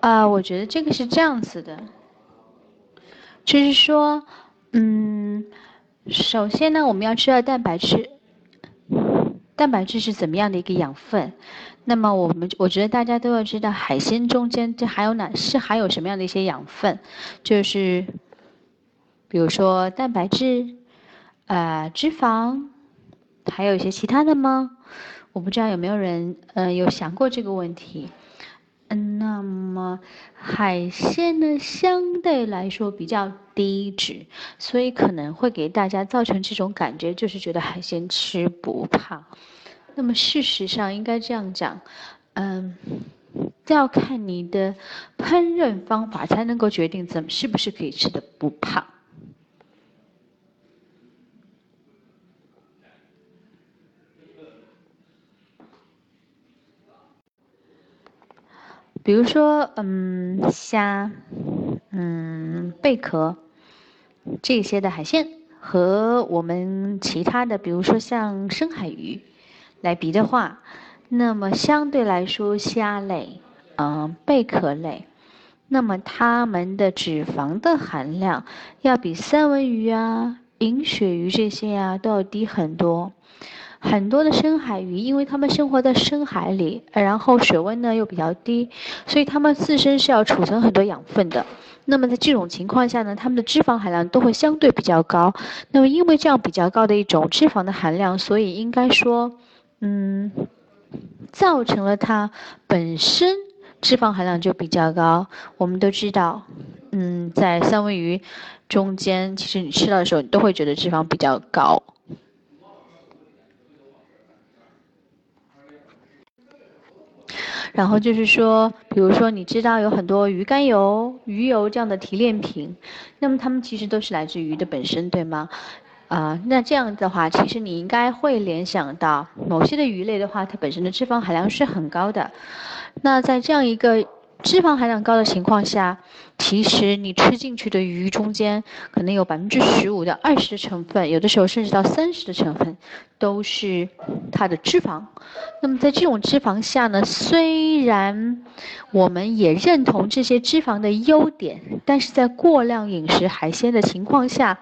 啊，我觉得这个是这样子的，就是说，嗯，首先呢，我们要知道蛋白质，蛋白质是怎么样的一个养分。那么我们我觉得大家都要知道，海鲜中间这还有哪是含有什么样的一些养分，就是比如说蛋白质，呃，脂肪，还有一些其他的吗？我不知道有没有人呃有想过这个问题。嗯，那么海鲜呢，相对来说比较低脂，所以可能会给大家造成这种感觉，就是觉得海鲜吃不胖。那么事实上应该这样讲，嗯，要看你的烹饪方法才能够决定怎么是不是可以吃的不胖。比如说，嗯，虾，嗯，贝壳这些的海鲜，和我们其他的，比如说像深海鱼来比的话，那么相对来说，虾类，嗯，贝壳类，那么它们的脂肪的含量要比三文鱼啊、银鳕鱼这些啊都要低很多。很多的深海鱼，因为它们生活在深海里，然后水温呢又比较低，所以它们自身是要储存很多养分的。那么在这种情况下呢，它们的脂肪含量都会相对比较高。那么因为这样比较高的一种脂肪的含量，所以应该说，嗯，造成了它本身脂肪含量就比较高。我们都知道，嗯，在三文鱼中间，其实你吃到的时候，你都会觉得脂肪比较高。然后就是说，比如说，你知道有很多鱼肝油、鱼油这样的提炼品，那么它们其实都是来自鱼的本身，对吗？啊，那这样的话，其实你应该会联想到某些的鱼类的话，它本身的脂肪含量是很高的。那在这样一个脂肪含量高的情况下，其实你吃进去的鱼中间可能有百分之十五到二十的成分，有的时候甚至到三十的成分都是它的脂肪。那么在这种脂肪下呢，虽然我们也认同这些脂肪的优点，但是在过量饮食海鲜的情况下，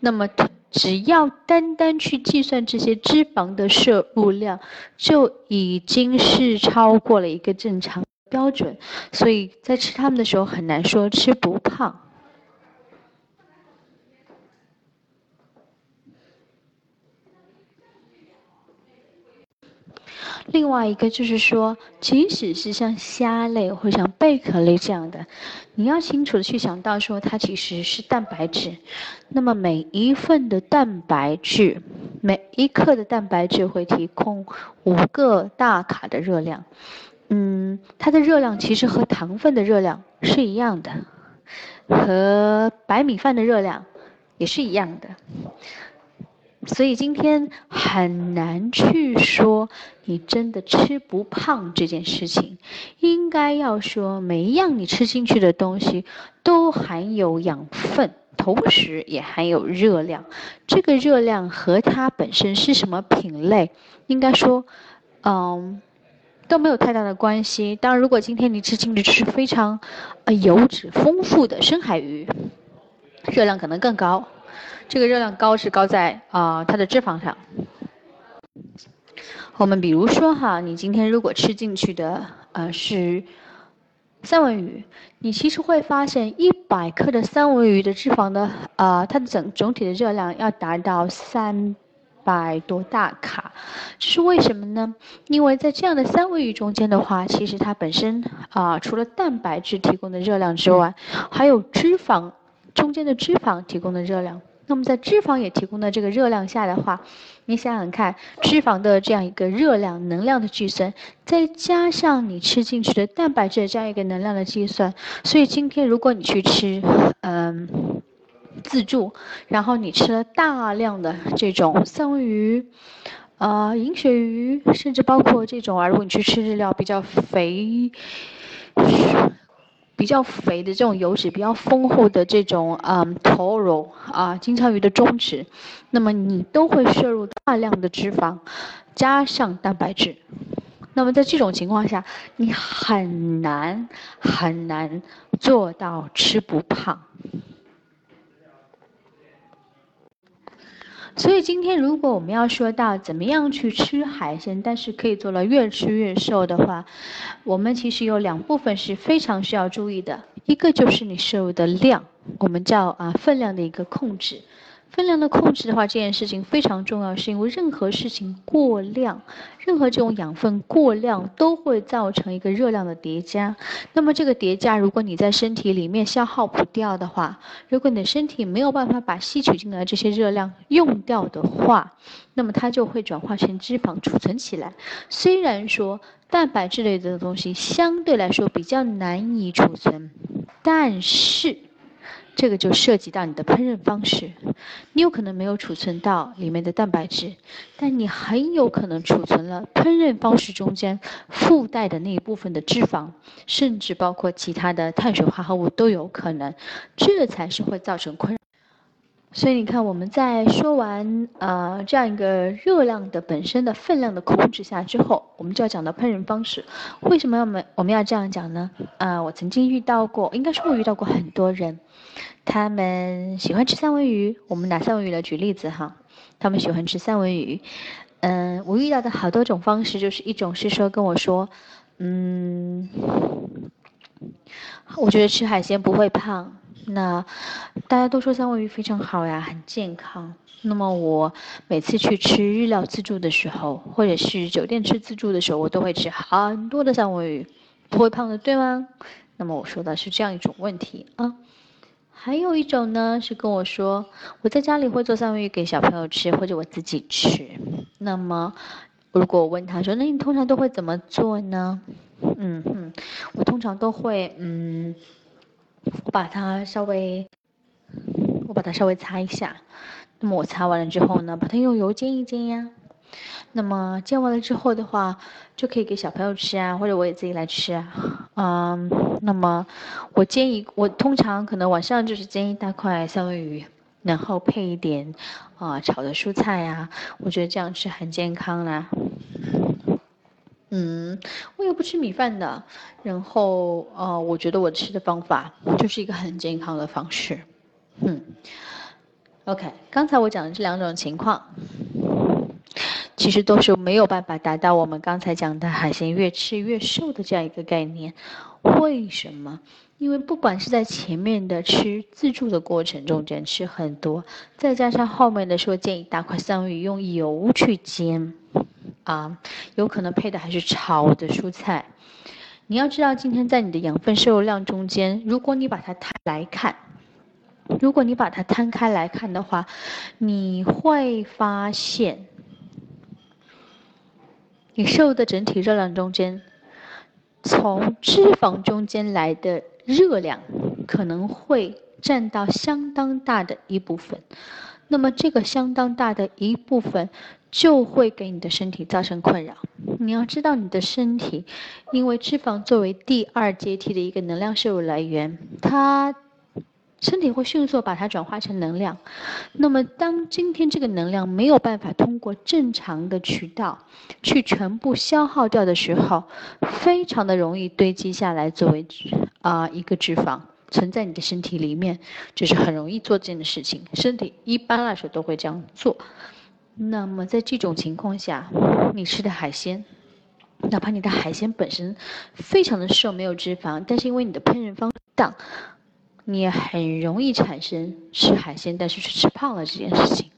那么只要单单去计算这些脂肪的摄入量，就已经是超过了一个正常。标准，所以在吃它们的时候很难说吃不胖。另外一个就是说，即使是像虾类或像贝壳类这样的，你要清楚的去想到说它其实是蛋白质。那么每一份的蛋白质，每一克的蛋白质会提供五个大卡的热量。嗯，它的热量其实和糖分的热量是一样的，和白米饭的热量也是一样的，所以今天很难去说你真的吃不胖这件事情，应该要说每一样你吃进去的东西都含有养分，同时也含有热量，这个热量和它本身是什么品类，应该说，嗯。都没有太大的关系。当然，如果今天你吃进去是非常，呃，油脂丰富的深海鱼，热量可能更高。这个热量高是高在啊它的脂肪上。我们比如说哈，你今天如果吃进去的呃是三文鱼，你其实会发现一百克的三文鱼的脂肪的啊它的整总体的热量要达到三。百多大卡，这是为什么呢？因为在这样的三文鱼中间的话，其实它本身啊，除了蛋白质提供的热量之外，还有脂肪中间的脂肪提供的热量。那么在脂肪也提供的这个热量下的话，你想想看，脂肪的这样一个热量能量的计算，再加上你吃进去的蛋白质这样一个能量的计算，所以今天如果你去吃，嗯。自助，然后你吃了大量的这种三文鱼，呃，银鳕鱼，甚至包括这种啊，如果你去吃日料比较肥、比较肥的这种油脂比较丰厚的这种，嗯，toro 啊，金枪鱼的中脂，那么你都会摄入大量的脂肪，加上蛋白质。那么在这种情况下，你很难很难做到吃不胖。所以今天如果我们要说到怎么样去吃海鲜，但是可以做到越吃越瘦的话，我们其实有两部分是非常需要注意的，一个就是你摄入的量，我们叫啊分量的一个控制。分量的控制的话，这件事情非常重要，是因为任何事情过量，任何这种养分过量都会造成一个热量的叠加。那么这个叠加，如果你在身体里面消耗不掉的话，如果你的身体没有办法把吸取进来这些热量用掉的话，那么它就会转化成脂肪储存起来。虽然说蛋白质类的东西相对来说比较难以储存，但是。这个就涉及到你的烹饪方式，你有可能没有储存到里面的蛋白质，但你很有可能储存了烹饪方式中间附带的那一部分的脂肪，甚至包括其他的碳水化合物都有可能，这才是会造成困扰。所以你看，我们在说完呃这样一个热量的本身的分量的控制下之后，我们就要讲到烹饪方式。为什么要我们我们要这样讲呢？啊，我曾经遇到过，应该说我遇到过很多人，他们喜欢吃三文鱼。我们拿三文鱼来举例子哈，他们喜欢吃三文鱼。嗯，我遇到的好多种方式，就是一种是说跟我说，嗯，我觉得吃海鲜不会胖。那大家都说三文鱼非常好呀，很健康。那么我每次去吃日料自助的时候，或者是酒店吃自助的时候，我都会吃很多的三文鱼，不会胖的，对吗？那么我说的是这样一种问题啊。还有一种呢，是跟我说我在家里会做三文鱼给小朋友吃，或者我自己吃。那么如果我问他说，那你通常都会怎么做呢？嗯哼，我通常都会嗯。我把它稍微，我把它稍微擦一下。那么我擦完了之后呢，把它用油煎一煎呀。那么煎完了之后的话，就可以给小朋友吃啊，或者我也自己来吃啊。嗯，那么我煎一，我通常可能晚上就是煎一大块三文鱼，然后配一点啊炒的蔬菜呀。我觉得这样吃很健康啦。嗯，我也不吃米饭的，然后呃，我觉得我吃的方法就是一个很健康的方式。嗯，OK，刚才我讲的这两种情况，其实都是没有办法达到我们刚才讲的海鲜越吃越瘦的这样一个概念。为什么？因为不管是在前面的吃自助的过程中间吃很多，再加上后面的说建议大块三文鱼用油去煎。啊，有可能配的还是炒的蔬菜。你要知道，今天在你的养分摄入量中间，如果你把它摊来看，如果你把它摊开来看的话，你会发现，你摄入的整体热量中间，从脂肪中间来的热量可能会占到相当大的一部分。那么这个相当大的一部分。就会给你的身体造成困扰。你要知道，你的身体因为脂肪作为第二阶梯的一个能量摄入来源，它身体会迅速把它转化成能量。那么，当今天这个能量没有办法通过正常的渠道去全部消耗掉的时候，非常的容易堆积下来作为啊一个脂肪存在你的身体里面，就是很容易做这件事情。身体一般来说都会这样做。那么在这种情况下，你吃的海鲜，哪怕你的海鲜本身非常的瘦，没有脂肪，但是因为你的烹饪方式当，你很容易产生吃海鲜但是却吃胖了这件事情。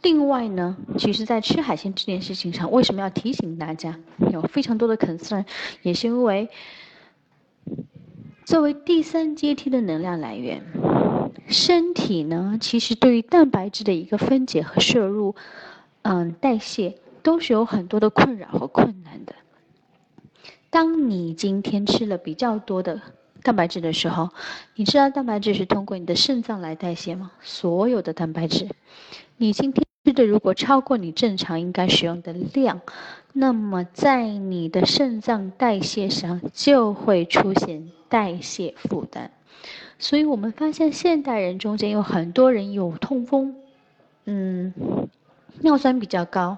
另外呢，其实，在吃海鲜这件事情上，为什么要提醒大家有非常多的 concern，也是因为作为第三阶梯的能量来源。身体呢，其实对于蛋白质的一个分解和摄入，嗯，代谢都是有很多的困扰和困难的。当你今天吃了比较多的蛋白质的时候，你知道蛋白质是通过你的肾脏来代谢吗？所有的蛋白质，你今天吃的如果超过你正常应该使用的量，那么在你的肾脏代谢上就会出现代谢负担。所以我们发现，现代人中间有很多人有痛风，嗯，尿酸比较高，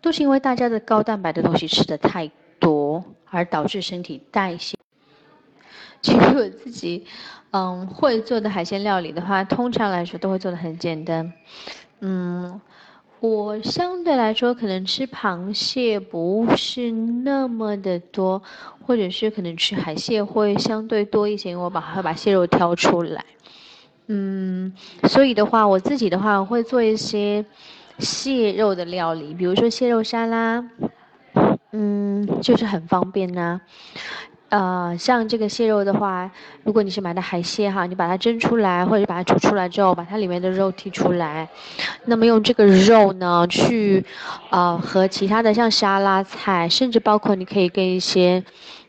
都是因为大家的高蛋白的东西吃的太多，而导致身体代谢。其实我自己，嗯，会做的海鲜料理的话，通常来说都会做的很简单。嗯，我相对来说可能吃螃蟹不是那么的多，或者是可能吃海蟹会相对多一些，因为我把会把蟹肉挑出来。嗯，所以的话，我自己的话会做一些蟹肉的料理，比如说蟹肉沙拉，嗯，就是很方便呐。呃，像这个蟹肉的话，如果你是买的海蟹哈，你把它蒸出来，或者把它煮出来之后，把它里面的肉剔出来，那么用这个肉呢，去，呃，和其他的像沙拉菜，甚至包括你可以跟一些，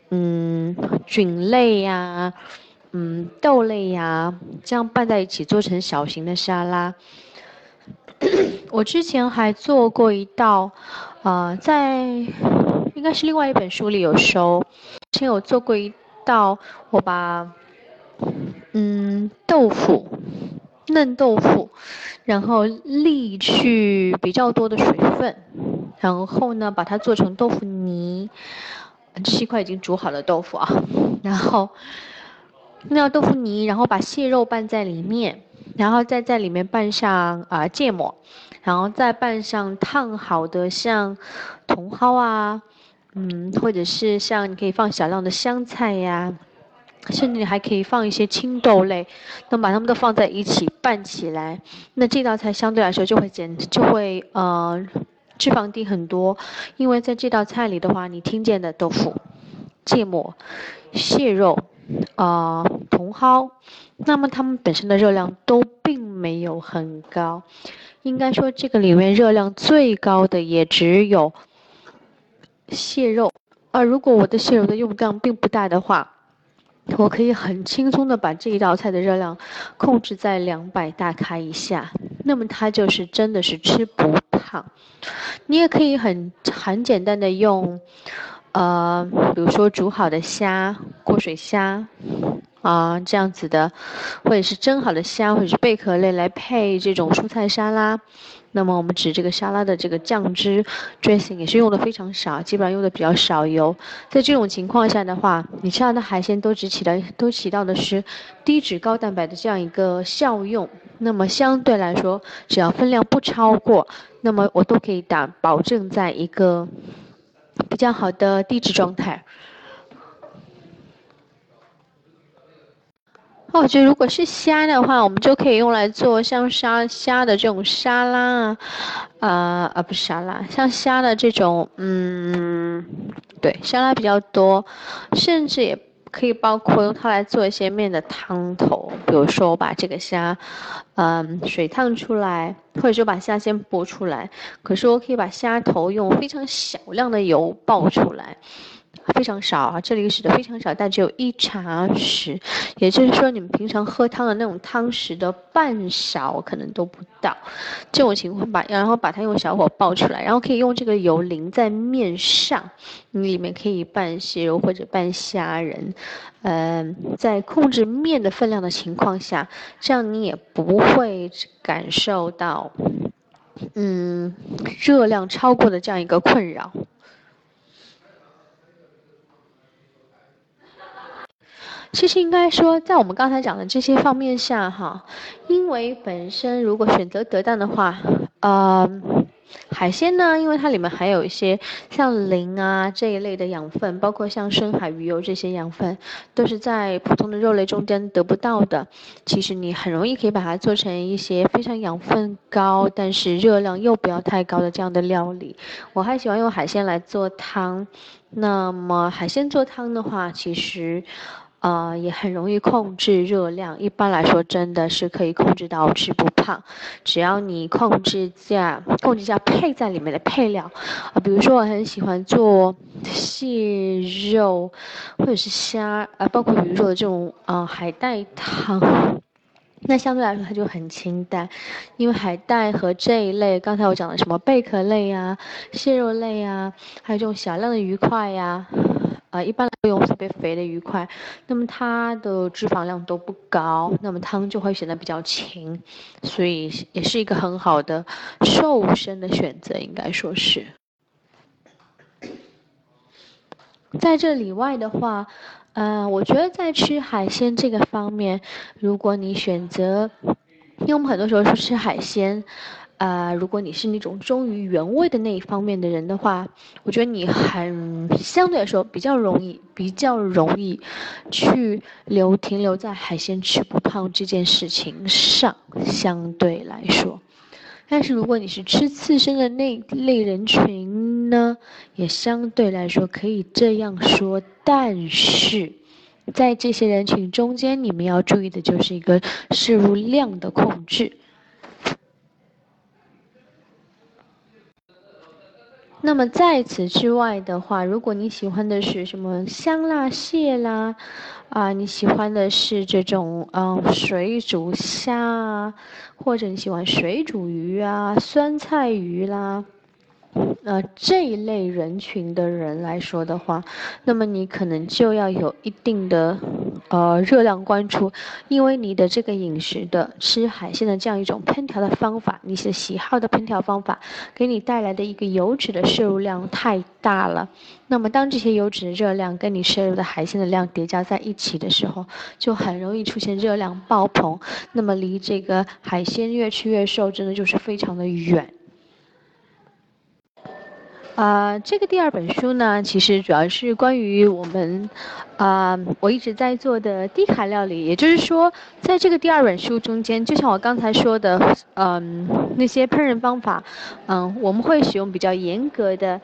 嗯，菌类呀，嗯，豆类呀，这样拌在一起做成小型的沙拉。我之前还做过一道，呃，在应该是另外一本书里有收。之前有做过一道，我把嗯豆腐嫩豆腐，然后沥去比较多的水分，然后呢把它做成豆腐泥，七块已经煮好的豆腐啊，然后那豆腐泥，然后把蟹肉拌在里面，然后再在里面拌上啊芥末，然后再拌上烫好的像茼蒿啊。嗯，或者是像你可以放小量的香菜呀，甚至还可以放一些青豆类，那把它们都放在一起拌起来，那这道菜相对来说就会减，就会呃脂肪低很多，因为在这道菜里的话，你听见的豆腐、芥末、蟹肉、啊茼蒿，那么它们本身的热量都并没有很高，应该说这个里面热量最高的也只有。蟹肉，啊如果我的蟹肉的用量并不大的话，我可以很轻松的把这一道菜的热量控制在两百大卡以下，那么它就是真的是吃不胖。你也可以很很简单的用，呃，比如说煮好的虾、过水虾。啊，这样子的，或者是蒸好的虾，或者是贝壳类来配这种蔬菜沙拉。那么我们指这个沙拉的这个酱汁 dressing 也是用的非常少，基本上用的比较少油。在这种情况下的话，你吃到的海鲜都只起到都起到的是低脂高蛋白的这样一个效用。那么相对来说，只要分量不超过，那么我都可以打保证在一个比较好的低脂状态。哦，我觉得如果是虾的话，我们就可以用来做像沙虾的这种沙拉啊，啊啊不是沙拉，像虾的这种，嗯，对，沙拉比较多，甚至也可以包括用它来做一些面的汤头，比如说我把这个虾，嗯，水烫出来，或者说把虾先剥出来，可是我可以把虾头用非常小量的油爆出来。非常少啊，这里使的非常少，但只有一茶匙，也就是说你们平常喝汤的那种汤匙的半勺可能都不到。这种情况把，然后把它用小火爆出来，然后可以用这个油淋在面上，你里面可以拌蟹肉或者拌虾仁，嗯，在控制面的分量的情况下，这样你也不会感受到，嗯，热量超过的这样一个困扰。其实应该说，在我们刚才讲的这些方面下，哈，因为本身如果选择得当的话，呃，海鲜呢，因为它里面还有一些像磷啊这一类的养分，包括像深海鱼油这些养分，都是在普通的肉类中间得不到的。其实你很容易可以把它做成一些非常养分高，但是热量又不要太高的这样的料理。我还喜欢用海鲜来做汤。那么海鲜做汤的话，其实。呃，也很容易控制热量。一般来说，真的是可以控制到吃不胖，只要你控制下控制下配在里面的配料啊，比如说我很喜欢做蟹肉或者是虾啊，包括鱼肉的这种啊海带汤，那相对来说它就很清淡，因为海带和这一类刚才我讲的什么贝壳类呀、蟹肉类呀，还有这种小量的鱼块呀。啊一般不用特别肥的鱼块那么它的脂肪量都不高那么汤就会显得比较清所以也是一个很好的瘦身的选择应该说是。在这里外的话呃我觉得在吃海鲜这个方面如果你选择因为我们很多时候是吃海鲜啊，如果你是那种忠于原味的那一方面的人的话，我觉得你很相对来说比较容易，比较容易去留停留在海鲜吃不胖这件事情上，相对来说。但是如果你是吃刺身的那类人群呢，也相对来说可以这样说，但是在这些人群中间，你们要注意的就是一个摄入量的控制。那么在此之外的话，如果你喜欢的是什么香辣蟹啦，啊，你喜欢的是这种嗯水煮虾啊，或者你喜欢水煮鱼啊、酸菜鱼啦。呃，这一类人群的人来说的话，那么你可能就要有一定的呃热量关注，因为你的这个饮食的吃海鲜的这样一种烹调的方法，你是喜好的烹调方法，给你带来的一个油脂的摄入量太大了。那么当这些油脂的热量跟你摄入的海鲜的量叠加在一起的时候，就很容易出现热量爆棚。那么离这个海鲜越吃越瘦，真的就是非常的远。呃，这个第二本书呢，其实主要是关于我们，啊，我一直在做的低卡料理。也就是说，在这个第二本书中间，就像我刚才说的，嗯，那些烹饪方法，嗯，我们会使用比较严格的。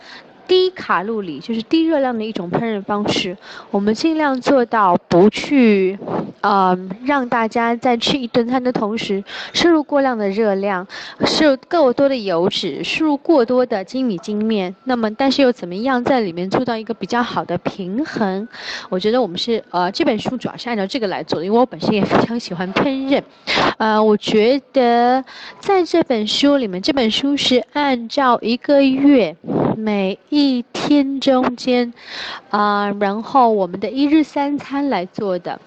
低卡路里就是低热量的一种烹饪方式，我们尽量做到不去，呃，让大家在吃一顿餐的同时摄入过量的热量，摄入够多的油脂，摄入过多的精米精面。那么，但是又怎么样在里面做到一个比较好的平衡？我觉得我们是，呃，这本书主要是按照这个来做的，因为我本身也非常喜欢烹饪。呃，我觉得在这本书里面，这本书是按照一个月。每一天中间，啊，然后我们的一日三餐来做的，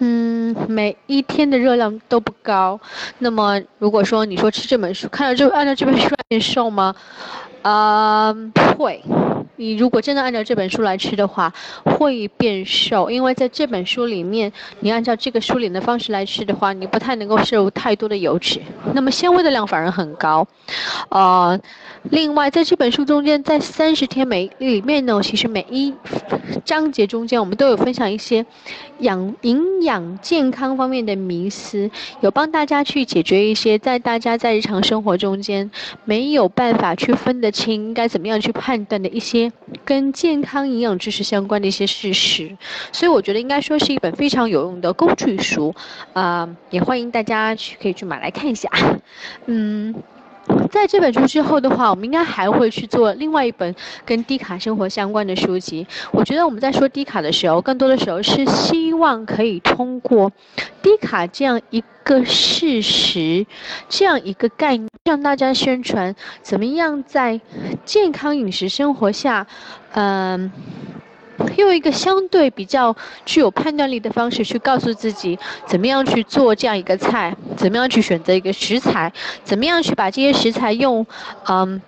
嗯，每一天的热量都不高。那么，如果说你说吃这本书，看到这按照这本书来瘦吗？啊，会。你如果真的按照这本书来吃的话，会变瘦，因为在这本书里面，你按照这个书里的方式来吃的话，你不太能够摄入太多的油脂，那么纤维的量反而很高。呃，另外在这本书中间，在三十天每里面呢，其实每一章节中间，我们都有分享一些养营养健康方面的迷思，有帮大家去解决一些在大家在日常生活中间没有办法去分得清应该怎么样去判断的一些。跟健康营养知识相关的一些事实，所以我觉得应该说是一本非常有用的工具书，啊，也欢迎大家去可以去买来看一下。嗯，在这本书之后的话，我们应该还会去做另外一本跟低卡生活相关的书籍。我觉得我们在说低卡的时候，更多的时候是希望可以通过低卡这样一个事实，这样一个概念。向大家宣传怎么样在健康饮食生活下，嗯，用一个相对比较具有判断力的方式去告诉自己怎么样去做这样一个菜，怎么样去选择一个食材，怎么样去把这些食材用，嗯。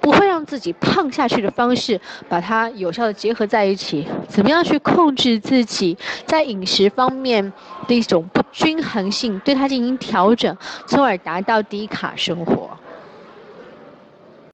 不会让自己胖下去的方式，把它有效的结合在一起。怎么样去控制自己在饮食方面的一种不均衡性，对它进行调整，从而达到低卡生活。